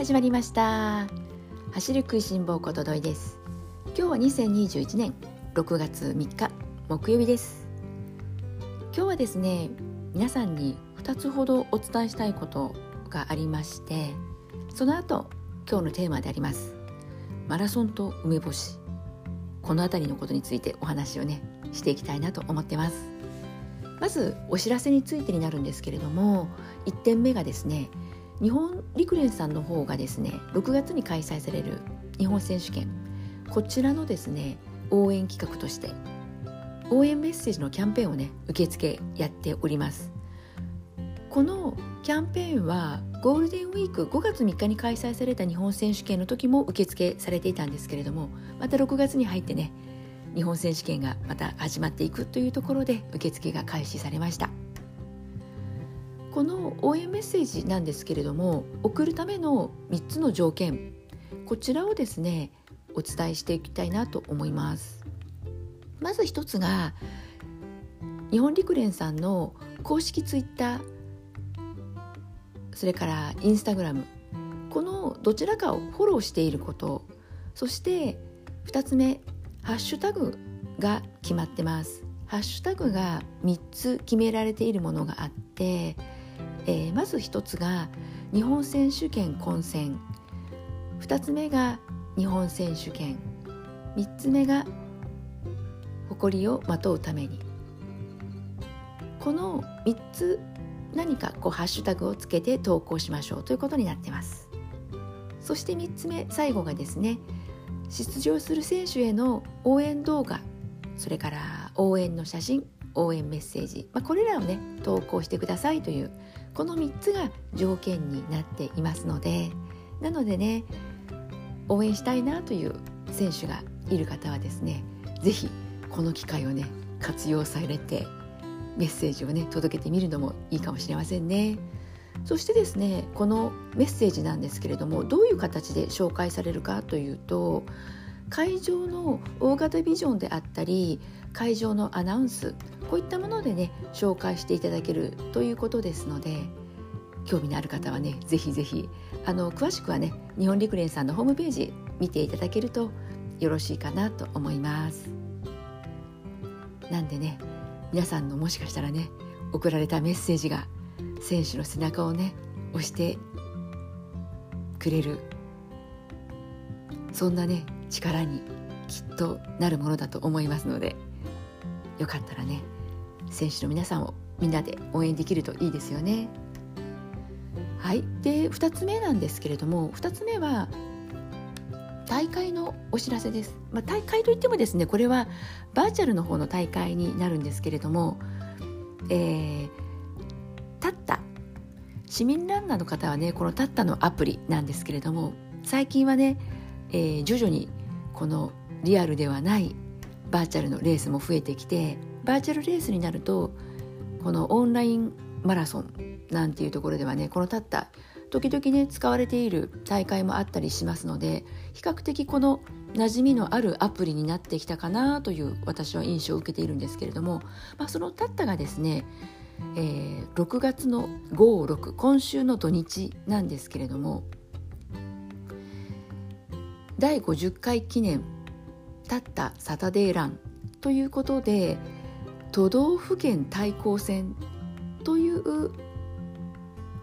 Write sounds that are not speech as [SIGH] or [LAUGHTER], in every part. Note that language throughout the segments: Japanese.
始まりました。走る食いしん坊ことどいです。今日は2021年6月3日木曜日です。今日はですね皆さんに2つほどお伝えしたいことがありましてその後今日のテーマであります。マラソンと梅干し。この辺りのことについてお話をねしていきたいなと思ってます。まずお知らせについてになるんですけれども1点目がですね日本陸連さんの方がですね6月に開催される日本選手権。こちらのですね応援企画として応援メッセージのキャンペーンをね受付やっております。このキャンペーンはゴールデンウィーク5月3日に開催された日本選手権の時も受付されていたんですけれどもまた6月に入ってね日本選手権がまた始まっていくというところで受付が開始されました。この応援メッセージなんですけれども送るための3つの条件こちらをですねお伝えしていきたいなと思います。まず一つが日本陸連さんの公式ツイッターそれからインスタグラムこのどちらかをフォローしていることそして2つ目ハッシュタグが決まってます。ハッシュタグが3つ決められているものがあってえー、まず1つが日本選手権混戦。2つ目が日本選手権。3つ目が誇りをまとうために。この3つ何かこうハッシュタグをつけて投稿しましょう。ということになってます。そして3つ目最後がですね出場する選手への応援動画。それから応援の写真応援メッセージ、まあ、これらをね投稿してくださいというこの3つが条件になっていますのでなのでね応援したいなという選手がいる方はですね是非この機会をね活用されてメッセージをね届けてみるのもいいかもしれませんね。そしてですねこのメッセージなんですけれどもどういう形で紹介されるかというと会場の大型ビジョンであったり会場のアナウンスこういったものでね紹介していただけるということですので興味のある方はねぜひぜひあの詳しくはね日本陸連さんのホームページ見ていただけるとよろしいかなと思います。なんでね皆さんのもしかしたらね送られたメッセージが選手の背中をね押してくれるそんなね力にきっとなるものだと思いますのでよかったらね選手の皆さんをみんなで応援できるといいですよね。はいで2つ目なんですけれども2つ目は大会のお知らせです、まあ、大会といってもですねこれはバーチャルの方の大会になるんですけれども、えー、タッタ市民ランナーの方はねこのタッタのアプリなんですけれども最近はね、えー、徐々にこのリアルではないバーチャルのレースも増えてきてバーチャルレースになるとこのオンラインマラソンなんていうところではねこのたった時々ね使われている大会もあったりしますので比較的この馴染みのあるアプリになってきたかなという私は印象を受けているんですけれども、まあ、そのたったがですね、えー、6月の56今週の土日なんですけれども第50回記念たったサタデーランということで都道府県対抗戦という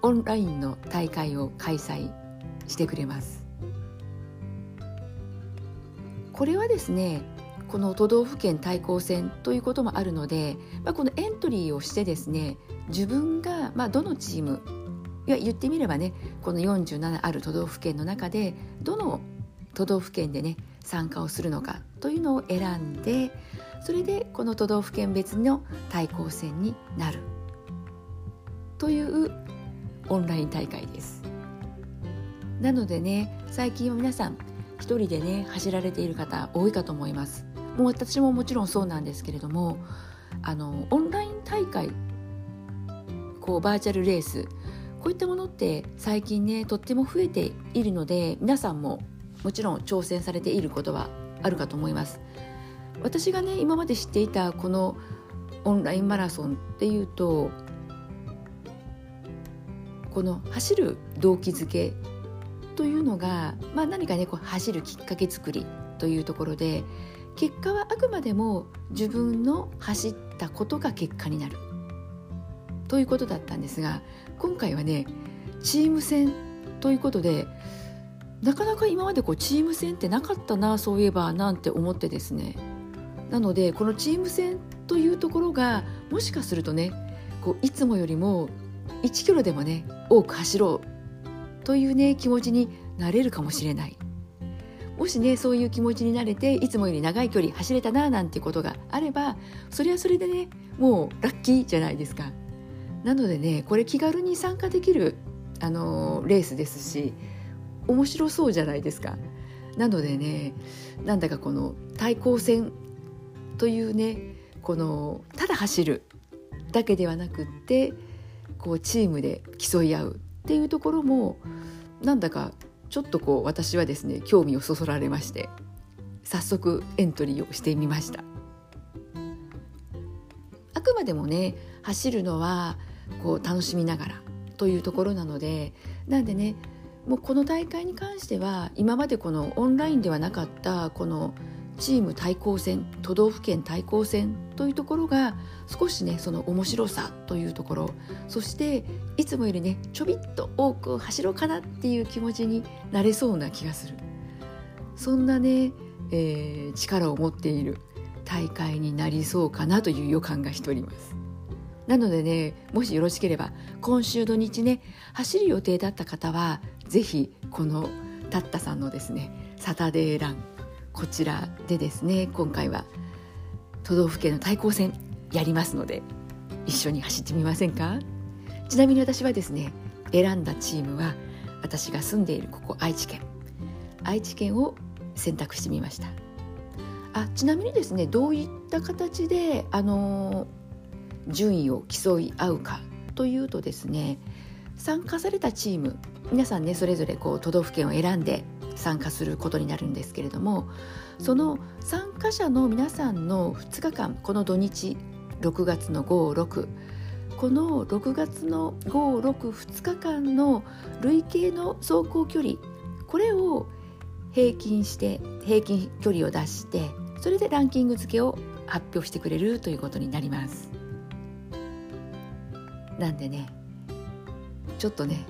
オンラインの大会を開催してくれます。これはですねこの都道府県対抗戦ということもあるので、まあ、このエントリーをしてですね自分が、まあ、どのチームいや言ってみればねこの47ある都道府県の中でどの都道府県でね参加をするのかというのを選んでそれでこの都道府県別の対抗戦になるというオンライン大会です。なのでね最近は皆さん一人でね走られている方多いかと思います。もう私ももちろんそうなんですけれどもあのオンライン大会こうバーチャルレースこういったものって最近ねとっても増えているので皆さんももちろん挑戦されていることはあるかと思います。私がね今まで知っていたこのオンラインマラソンっていうとこの走る動機づけというのが、まあ、何かねこう走るきっかけ作りというところで結果はあくまでも自分の走ったことが結果になるということだったんですが今回はねチーム戦ということでなかなか今までこうチーム戦ってなかったなそういえばなんて思ってですね。なのでこのチーム戦というところがもしかするとねこういつもよりも1キロでもね多く走ろうというね気持ちになれるかもしれない。もしねそういう気持ちになれていつもより長い距離走れたななんてことがあればそれはそれでねもうラッキーじゃないですか。なのでねこれ気軽に参加できるあのレースですし面白そうじゃないですか。なのでねなんだかこの対抗戦というねこのただ走るだけではなくってこうチームで競い合うっていうところもなんだかちょっとこう私はですね興味をそそられまして早速エントリーをしてみました。あくまでもね走るのはこう楽しみながらというところなのでなんでねもうこの大会に関しては今までこのオンラインではなかったこのチーム対抗戦都道府県対抗戦というところが少しねその面白さというところそしていつもよりねちょびっと多く走ろうかなっていう気持ちになれそうな気がする。そんなね、えー、力を持っている大会になりそうかなという予感がしております。なのでねもしよろしければ今週土日ね走る予定だった方は是非このタッタさんのですねサタデーランこちらでですね今回は都道府県の対抗戦やりますので一緒に走ってみませんか？ちなみに私はですね選んだチームは私が住んでいるここ愛知県。愛知県を選択してみました。あちなみにですねどういった形であの順位を競い合うかというとですね参加されたチーム皆さんねそれぞれこう都道府県を選んで参加することになるんですけれどもその参加者の皆さんの2日間この土日6月の56この6月の562日間の累計の走行距離これを平均して平均距離を出してそれでランキング付けを発表してくれるということになります。なんでねちょっとね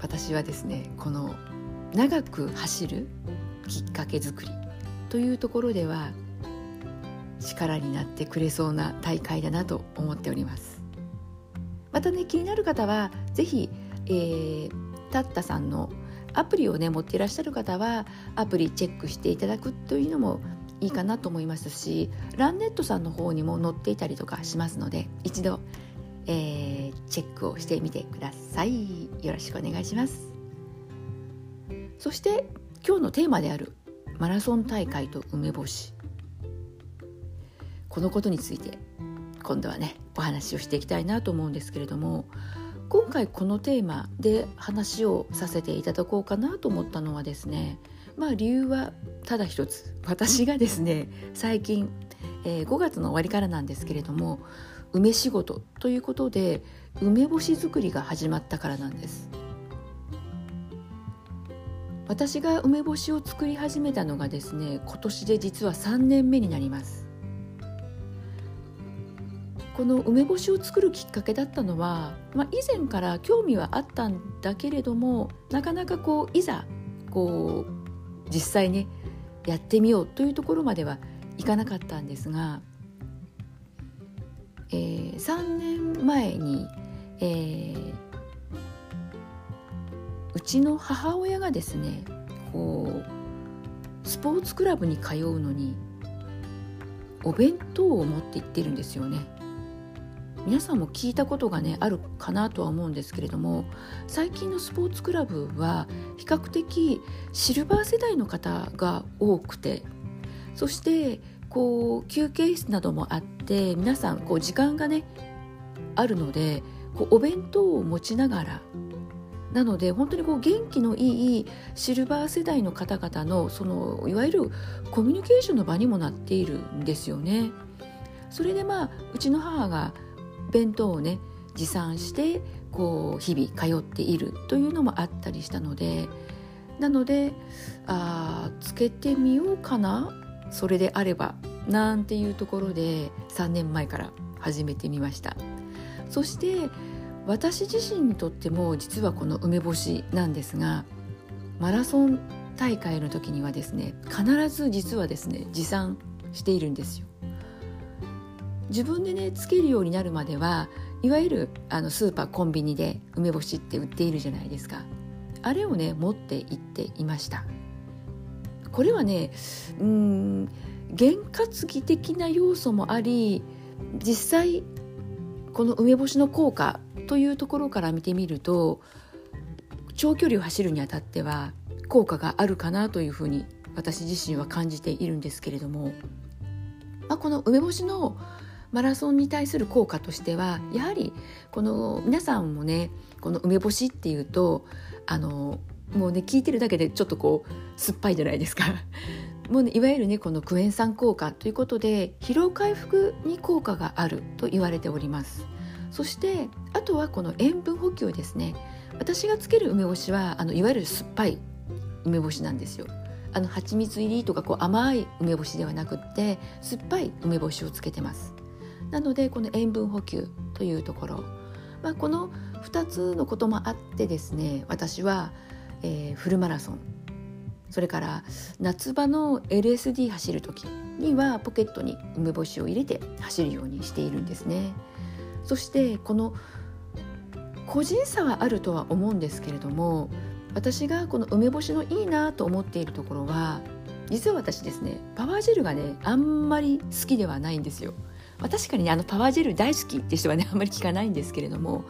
私はですねこの長く走るきっかけ作りというところでは力になってくれそうな大会だなと思っております。またね気になる方は是非、えー、タッタさんのアプリをね持っていらっしゃる方はアプリチェックしていただくというのもいいかなと思いますしランネットさんの方にも載っていたりとかしますので一度えー、チェックをしてみてください。よろしくお願いします。そして今日のテーマであるマラソン大会と梅干し。このことについて今度はねお話をしていきたいなと思うんですけれども今回このテーマで話をさせていただこうかなと思ったのはですねまあ理由はただ一つ。私がですね最近、えー、5月の終わりからなんですけれども梅仕事ということで梅干し作りが始まったからなんです。私が梅干しを作り始めたのがですね今年で実は3年目になります。この梅干しを作るきっかけだったのは、まあ、以前から興味はあったんだけれどもなかなかこういざこう実際ねやってみようというところまではいかなかったんですがえー、3年前に、えー、うちの母親がですねこうスポーツクラブに通うのにお弁当を持って行ってるんですよね。皆さんも聞いたことがねあるかなとは思うんですけれども最近のスポーツクラブは比較的シルバー世代の方が多くてそしてこう休憩室などもあって皆さんこう時間がねあるのでこうお弁当を持ちながらなので本当にこう元気のいいシルバー世代の方々のそのいわゆるコミュニケーションの場にもなっているんですよね。それでまあうちの母が弁当をね持参してこう日々通っているというのもあったりしたのでなのであつけてみようかなそれであればなんていうところで3年前から始めてみました。そして私自身にとっても実はこの梅干しなんですがマラソン大会の時にはですね必ず実はですね持参しているんですよ。自分でねつけるようになるまではいわゆるあのスーパーコンビニで梅干しって売っているじゃないですか。あれをね持って行っていました。これはねうん験担ぎ的な要素もあり実際この梅干しの効果というところから見てみると長距離を走るにあたっては効果があるかなというふうに私自身は感じているんですけれども、まあ、この梅干しのマラソンに対する効果としてはやはりこの皆さんもねこの梅干しっていうとあのもうね聞いてるだけでちょっとこう酸っぱいじゃないですか。[LAUGHS] もうね、いわゆるねこのクエン酸効果ということで疲労回復に効果があると言われております。そしてあとはこの塩分補給ですね。私がつける梅干しはあのいわゆる酸っぱい梅干しなんですよ。あの蜂蜜入りとかこう甘い梅干しではなくって酸っぱい梅干しをつけてます。なのでこの塩分補給というところ、まあ、この2つのこともあってですね私は、えー、フルマラソンそれから夏場の LSD 走る時にはポケットに梅干しを入れて走るようにしているんですね。そしてこの個人差はあるとは思うんですけれども私がこの梅干しのいいなと思っているところは実は私ですねパワージェルがねあんまり好きではないんですよ。まあ、確かにねあのパワージェル大好きって人はね [LAUGHS] あんまり聞かないんですけれども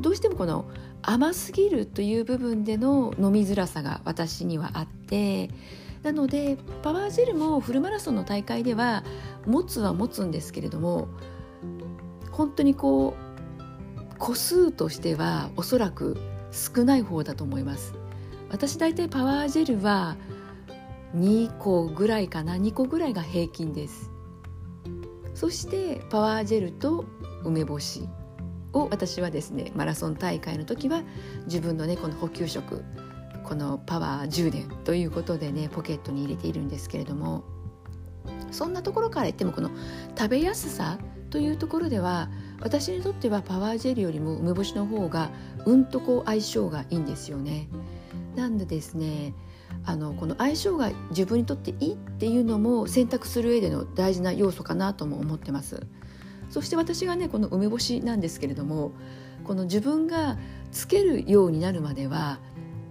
どうしてもこの甘すぎるという部分での飲みづらさが私にはあってなのでパワージェルもフルマラソンの大会では持つは持つんですけれども本当にこう個数としてはおそらく少ない方だと思います。私大体パワージェルは2個ぐらいかな2個ぐらいが平均です。そしてパワージェルと梅干しを私はですねマラソン大会の時は自分のねこの補給食このパワー充電ということでねポケットに入れているんですけれどもそんなところから言ってもこの食べやすさというところでは私にとってはパワージェルよりも梅干しの方がうんとこう相性がいいんですよね。なんでですねあのこの相性が自分にとっていいっていうのも選択する上での大事な要素かなとも思ってます。そして私がねこの梅干しなんですけれどもこの自分がつけるようになるまでは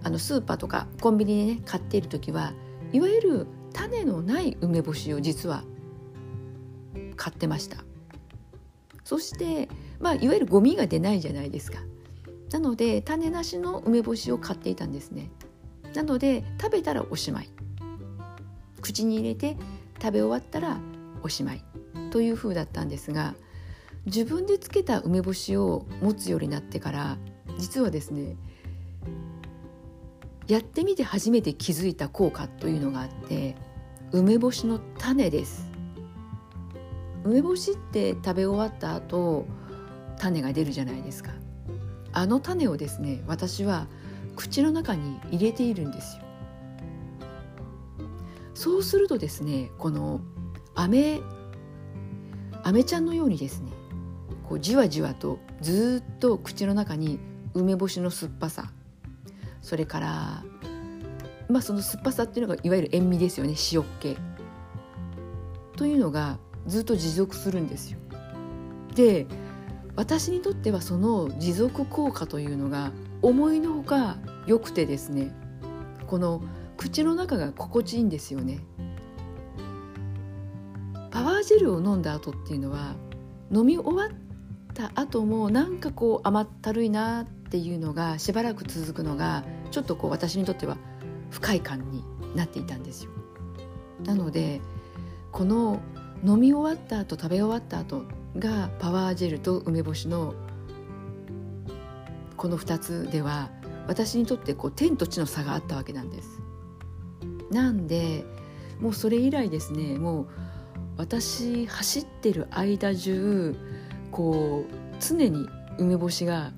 あのスーパーとかコンビニでね買っている時はいわゆる種のない梅干しを実は買ってました。そして、まあ、いわゆるゴミが出ないじゃないですか。なので種なしの梅干しを買っていたんですね。なので食べたらおしまい。口に入れて食べ終わったらおしまい。という風だったんですが自分でつけた梅干しを持つようになってから実はですねやってみて初めて気づいた効果というのがあって梅干しの種です。梅干しって食べ終わった後種が出るじゃないですか。あの種をですね私は口の中に入れているんですよそうするとですねこの飴飴ちゃんのようにですねこうじわじわとずっと口の中に梅干しの酸っぱさそれからまあその酸っぱさっていうのがいわゆる塩味ですよね塩っ気というのがずっと持続するんですよ。で私にとってはその持続効果というのが思いのほか良くてですねこの口の中が心地いいんですよね。パワージェルを飲んだ後っていうのは飲み終わった後もなんかこう甘ったるいなっていうのがしばらく続くのがちょっとこう私にとっては不快感になっていたんですよ。なのでこの飲み終わった後食べ終わった後がパワージェルと梅干しのこの2つでは私にとってこう天と地の差があったわけなんです。なんでもうそれ以来ですねもう私走ってる間中こう常に梅干しが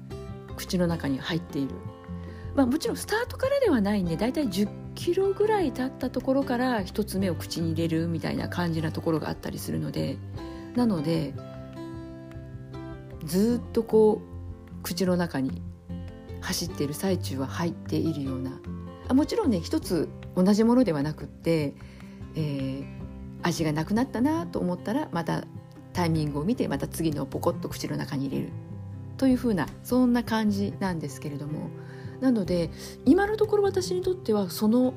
口の中に入っている、まあ、もちろんスタートからではないんでだいたい10キロぐらい経ったところから1つ目を口に入れるみたいな感じなところがあったりするのでなのでずっとこう口の中に走っている最中は入っているような。あもちろんね一つ同じものではなくって、えー、味がなくなったなと思ったらまたタイミングを見てまた次のポコッと口の中に入れる。というふうなそんな感じなんですけれども。なので今のところ私にとってはその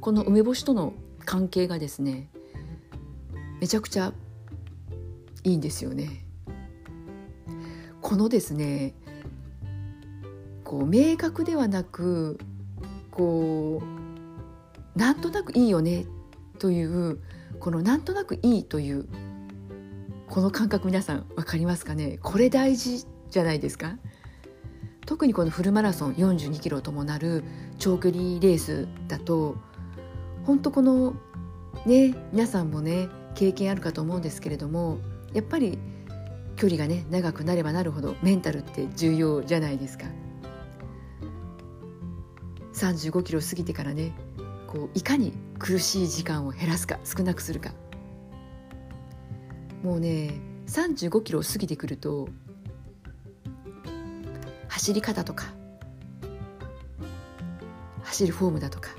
この梅干しとの関係がですねめちゃくちゃいいんですよね。このですねこう明確ではなくこうなんとなくいいよねというこのなんとなくいいというこの感覚皆さん分かりますかね？これ大事じゃないですか？特にこのフルマラソン42キロともなる長距離レースだと本当このね皆さんもね経験あるかと思うんですけれどもやっぱり距離がね長くなればなるほどメンタルって重要じゃないですか。35キロ過ぎてからねこういかに苦しい時間を減らすか少なくするか。もうね35キロを過ぎてくると走り方とか走るフォームだとか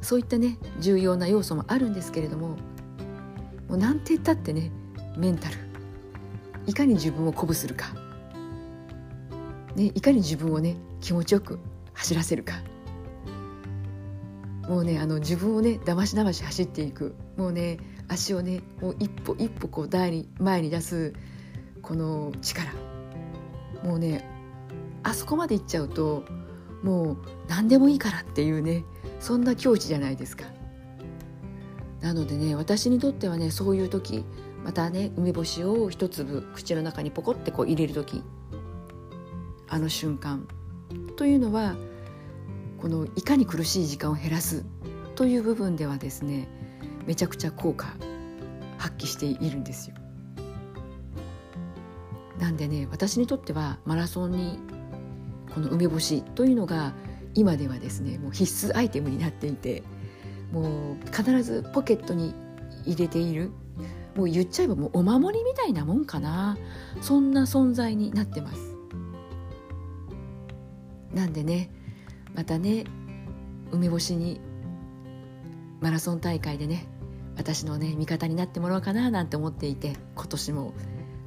そういったね重要な要素もあるんですけれどももうなんて言ったってねメンタルいかに自分を鼓舞するか、ね、いかに自分をね気持ちよく走らせるか。もうねあの自分をねだましだまし走っていくもうね足をねもう一歩一歩こう前に前に出すこの力もうねあそこまで行っちゃうともう何でもいいからっていうねそんな境地じゃないですか。なのでね私にとってはねそういう時またね梅干しを一粒口の中にポコってこう入れる時あの瞬間というのはこのいかに苦しい時間を減らすという部分ではですねめちゃくちゃ効果発揮しているんですよ。なんでね私にとってはマラソンにこの梅干しというのが今ではですねもう必須アイテムになっていてもう必ずポケットに入れているもう言っちゃえばもうお守りみたいなもんかなそんな存在になってますなんでねまたね梅干しにマラソン大会でね私のね味方になってもらおうかななんて思っていて今年も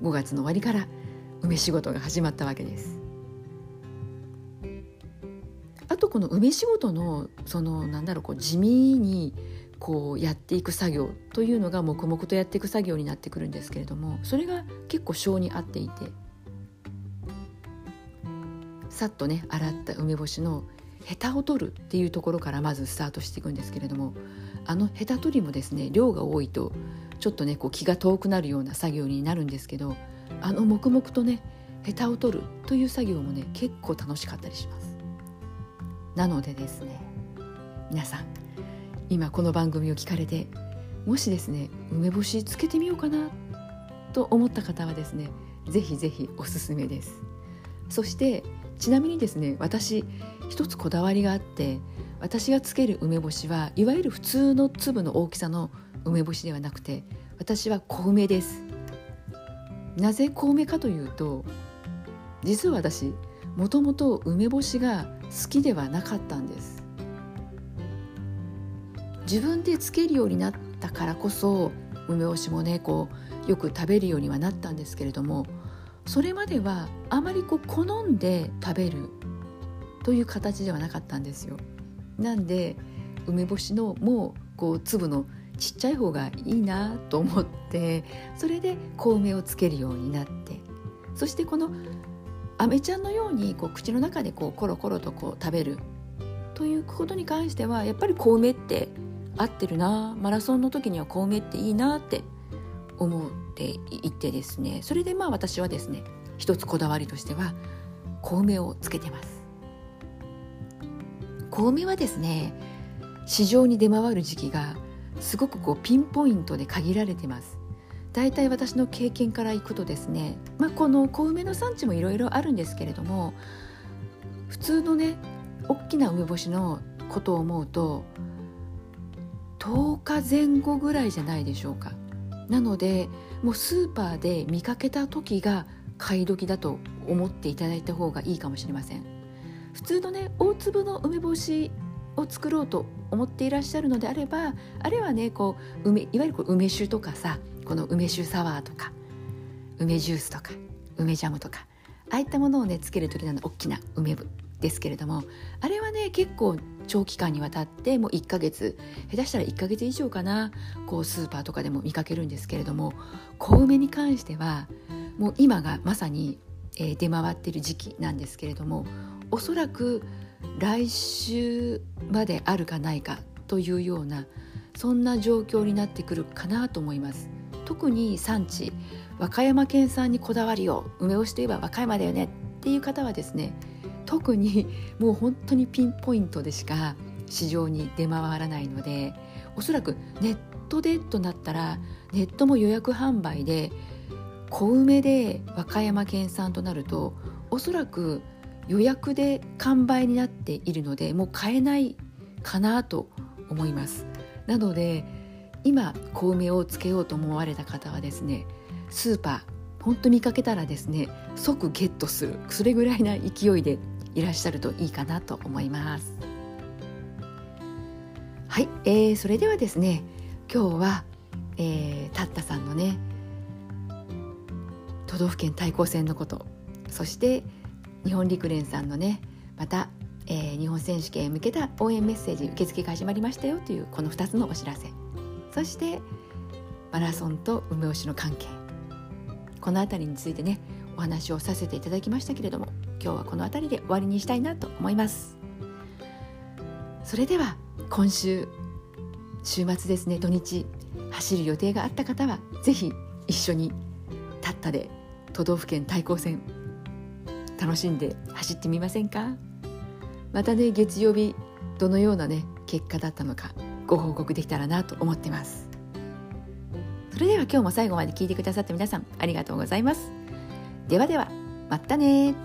5月の終わりから梅仕事が始まったわけです。あとこの梅仕事のそのなんだろうこう地味にこうやっていく作業というのが黙々とやっていく作業になってくるんですけれどもそれが結構性に合っていてさっとね洗った梅干しのヘタを取るっていうところからまずスタートしていくんですけれどもあのヘタ取りもですね量が多いとちょっとねこう気が遠くなるような作業になるんですけどあの黙々とねヘタを取るという作業もね結構楽しかったりします。なのでですね皆さん今この番組を聞かれてもしですね梅干しつけてみようかなと思った方はですねぜひぜひおすすめです。そしてちなみにですね私一つこだわりがあって私がつける梅干しはいわゆる普通の粒の大きさの梅干しではなくて私は小梅です。なぜ小梅かというと実は私もともと梅干しが好きではなかったんです。自分でつけるようになったからこそ梅干しもねこうよく食べるようにはなったんですけれどもそれまではあまりこう好んで食べるという形ではなかったんですよ。なんで梅干しのもうこう粒のちっちゃい方がいいなと思ってそれで小梅をつけるようになってそしてこのアメちゃんのようにこう口の中でこうコロコロとこう食べるということに関してはやっぱり小梅って合ってるなマラソンの時には小梅っていいなって思っていてですねそれでまあ私はですね一つこだわりとしては小梅をつけてます小梅はですね市場に出回る時期がすごくこうピンポイントで限られてます。大体私の経験からいくとですね、まあ、この小梅の産地もいろいろあるんですけれども普通のね大きな梅干しのことを思うと10日前後ぐらいじゃないでしょうか。なのでもうスーパーで見かけた時が買い時だと思っていただいた方がいいかもしれません。普通のね大粒の梅干しを作ろうと思っていらっしゃるのであればあれはねこう梅いわゆる梅酒とかさこの梅酒サワーとか梅ジュースとか梅ジャムとかああいったものをねつける時の大きな梅ですけれどもあれはね結構長期間にわたってもう1ヶ月下手したら1ヶ月以上かなこうスーパーとかでも見かけるんですけれども小梅に関してはもう今がまさに、えー、出回ってる時期なんですけれどもおそらく来週まであるかないかというようなそんな状況になってくるかなと思います。特に産地和歌山県産にこだわりを梅干しといえば和歌山だよねっていう方はですね特にもう本当にピンポイントでしか市場に出回らないのでおそらくネットでとなったらネットも予約販売で小梅で和歌山県産となるとおそらく予約で完売になっているのでもう買えないかなと思います。なので今小梅をつけようと思われた方はですねスーパー本当見かけたらですね即ゲットする。それぐらいな勢いでいらっしゃるといいかなと思います。はい、えー、それではですね今日は、えー、タッタさんのね都道府県対抗戦のことそして日本陸連さんのねまた、えー、日本選手権へ向けた応援メッセージ受付が始まりましたよというこの2つのお知らせ。そしてマラソンと梅干しの関係。この辺りについてねお話をさせていただきましたけれども今日はこの辺りで終わりにしたいなと思います。それでは今週週末ですね土日走る予定があった方は是非一緒にたったで都道府県対抗戦楽しんで走ってみませんか？またね月曜日どのようなね結果だったのかご報告できたらなと思ってます。それでは今日も最後まで聞いてくださった皆さんありがとうございます。ではではまたね